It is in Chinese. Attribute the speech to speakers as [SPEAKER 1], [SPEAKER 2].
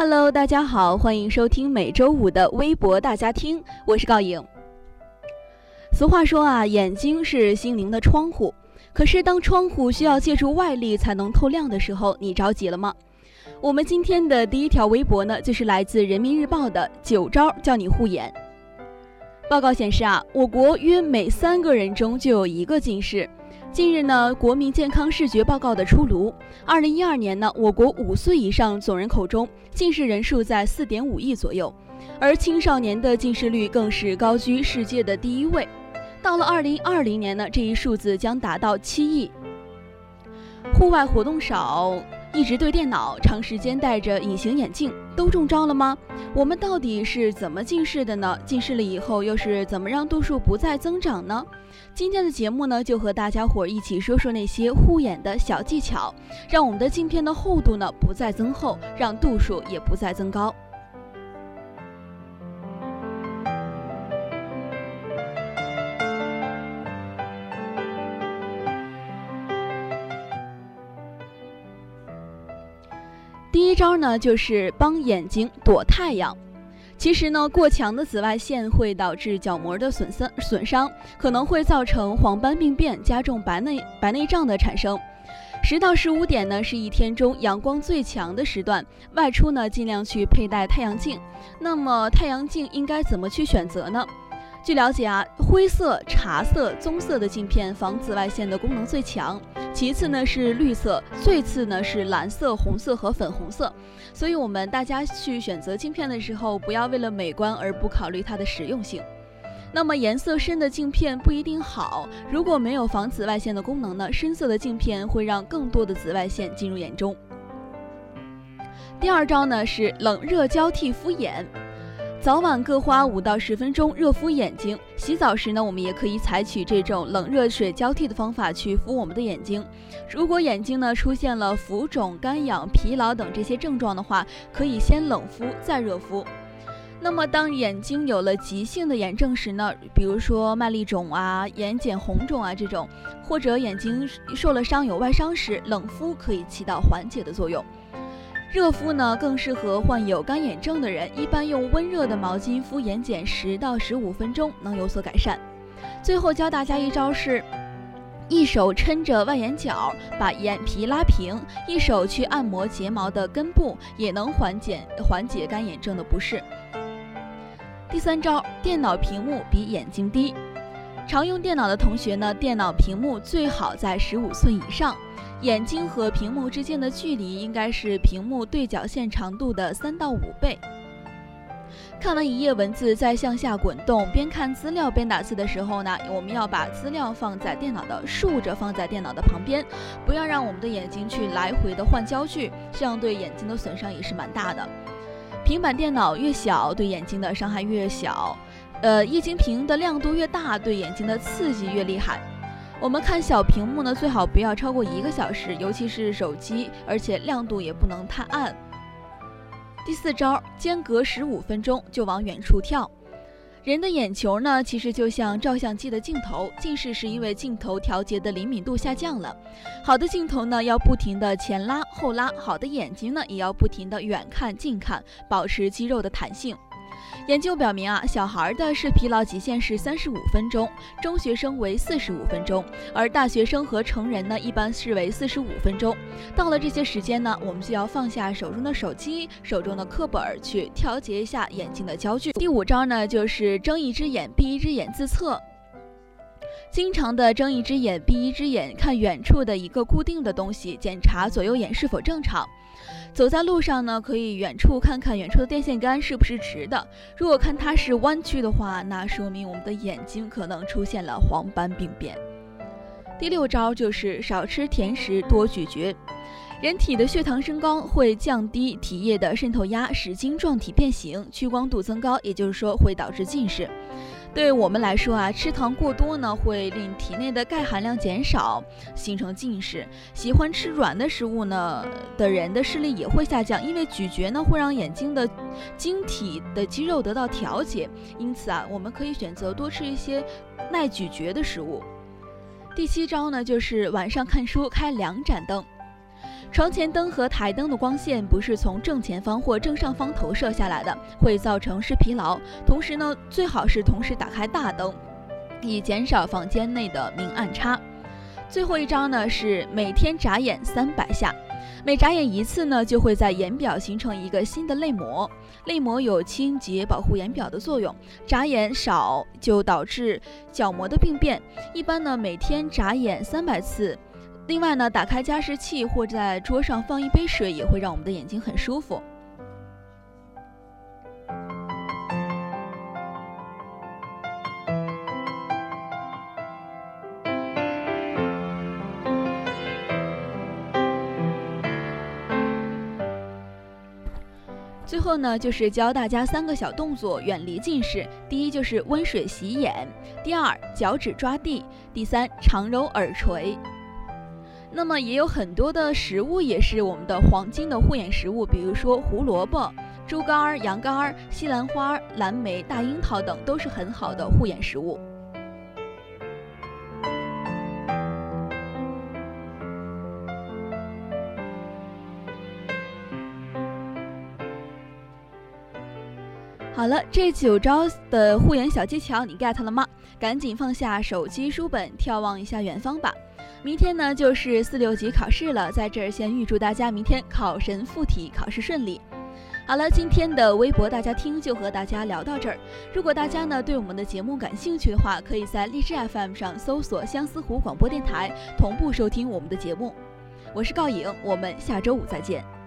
[SPEAKER 1] Hello，大家好，欢迎收听每周五的微博大家听，我是高颖。俗话说啊，眼睛是心灵的窗户。可是当窗户需要借助外力才能透亮的时候，你着急了吗？我们今天的第一条微博呢，就是来自人民日报的九招叫你护眼。报告显示啊，我国约每三个人中就有一个近视。近日呢，国民健康视觉报告的出炉。二零一二年呢，我国五岁以上总人口中近视人数在四点五亿左右，而青少年的近视率更是高居世界的第一位。到了二零二零年呢，这一数字将达到七亿。户外活动少。一直对电脑，长时间戴着隐形眼镜，都中招了吗？我们到底是怎么近视的呢？近视了以后，又是怎么让度数不再增长呢？今天的节目呢，就和大家伙一起说说那些护眼的小技巧，让我们的镜片的厚度呢不再增厚，让度数也不再增高。第一招呢，就是帮眼睛躲太阳。其实呢，过强的紫外线会导致角膜的损伤，损伤可能会造成黄斑病变，加重白内白内障的产生。十到十五点呢，是一天中阳光最强的时段，外出呢尽量去佩戴太阳镜。那么太阳镜应该怎么去选择呢？据了解啊，灰色、茶色、棕色的镜片防紫外线的功能最强，其次呢是绿色，最次呢是蓝色、红色和粉红色。所以，我们大家去选择镜片的时候，不要为了美观而不考虑它的实用性。那么，颜色深的镜片不一定好，如果没有防紫外线的功能呢，深色的镜片会让更多的紫外线进入眼中。第二招呢是冷热交替敷眼。早晚各花五到十分钟热敷眼睛。洗澡时呢，我们也可以采取这种冷热水交替的方法去敷我们的眼睛。如果眼睛呢出现了浮肿、干痒、疲劳等这些症状的话，可以先冷敷再热敷。那么当眼睛有了急性的炎症时呢，比如说麦粒肿啊、眼睑红肿啊这种，或者眼睛受了伤有外伤时，冷敷可以起到缓解的作用。热敷呢更适合患有干眼症的人，一般用温热的毛巾敷眼睑十到十五分钟能有所改善。最后教大家一招是，一手撑着外眼角把眼皮拉平，一手去按摩睫毛的根部，也能缓解缓解干眼症的不适。第三招，电脑屏幕比眼睛低。常用电脑的同学呢，电脑屏幕最好在十五寸以上。眼睛和屏幕之间的距离应该是屏幕对角线长度的三到五倍。看完一页文字再向下滚动，边看资料边打字的时候呢，我们要把资料放在电脑的竖着放在电脑的旁边，不要让我们的眼睛去来回的换焦距，这样对眼睛的损伤也是蛮大的。平板电脑越小，对眼睛的伤害越小。呃，液晶屏的亮度越大，对眼睛的刺激越厉害。我们看小屏幕呢，最好不要超过一个小时，尤其是手机，而且亮度也不能太暗。第四招，间隔十五分钟就往远处跳。人的眼球呢，其实就像照相机的镜头，近视是因为镜头调节的灵敏度下降了。好的镜头呢，要不停的前拉后拉；好的眼睛呢，也要不停的远看近看，保持肌肉的弹性。研究表明啊，小孩的视疲劳极限是三十五分钟，中学生为四十五分钟，而大学生和成人呢，一般是为四十五分钟。到了这些时间呢，我们就要放下手中的手机、手中的课本，去调节一下眼睛的焦距。第五招呢，就是睁一只眼闭一只眼自测。经常的睁一只眼闭一只眼看远处的一个固定的东西，检查左右眼是否正常。走在路上呢，可以远处看看远处的电线杆是不是直的。如果看它是弯曲的话，那说明我们的眼睛可能出现了黄斑病变。第六招就是少吃甜食，多咀嚼。人体的血糖升高会降低体液的渗透压，使晶状体变形，屈光度增高，也就是说会导致近视。对我们来说啊，吃糖过多呢，会令体内的钙含量减少，形成近视。喜欢吃软的食物呢的人的视力也会下降，因为咀嚼呢会让眼睛的晶体的肌肉得到调节。因此啊，我们可以选择多吃一些耐咀嚼的食物。第七招呢，就是晚上看书开两盏灯。床前灯和台灯的光线不是从正前方或正上方投射下来的，会造成视疲劳。同时呢，最好是同时打开大灯，以减少房间内的明暗差。最后一招呢是每天眨眼三百下，每眨眼一次呢，就会在眼表形成一个新的泪膜，泪膜有清洁保护眼表的作用。眨眼少就导致角膜的病变，一般呢每天眨眼三百次。另外呢，打开加湿器或在桌上放一杯水，也会让我们的眼睛很舒服。最后呢，就是教大家三个小动作远离近视。第一就是温水洗眼，第二脚趾抓地，第三长揉耳垂。那么也有很多的食物也是我们的黄金的护眼食物，比如说胡萝卜、猪肝、羊肝、西兰花、蓝莓、大樱桃等都是很好的护眼食物。好了，这九招的护眼小技巧你 get 了吗？赶紧放下手机、书本，眺望一下远方吧。明天呢就是四六级考试了，在这儿先预祝大家明天考神附体，考试顺利。好了，今天的微博大家听就和大家聊到这儿。如果大家呢对我们的节目感兴趣的话，可以在荔枝 FM 上搜索相思湖广播电台，同步收听我们的节目。我是告影，我们下周五再见。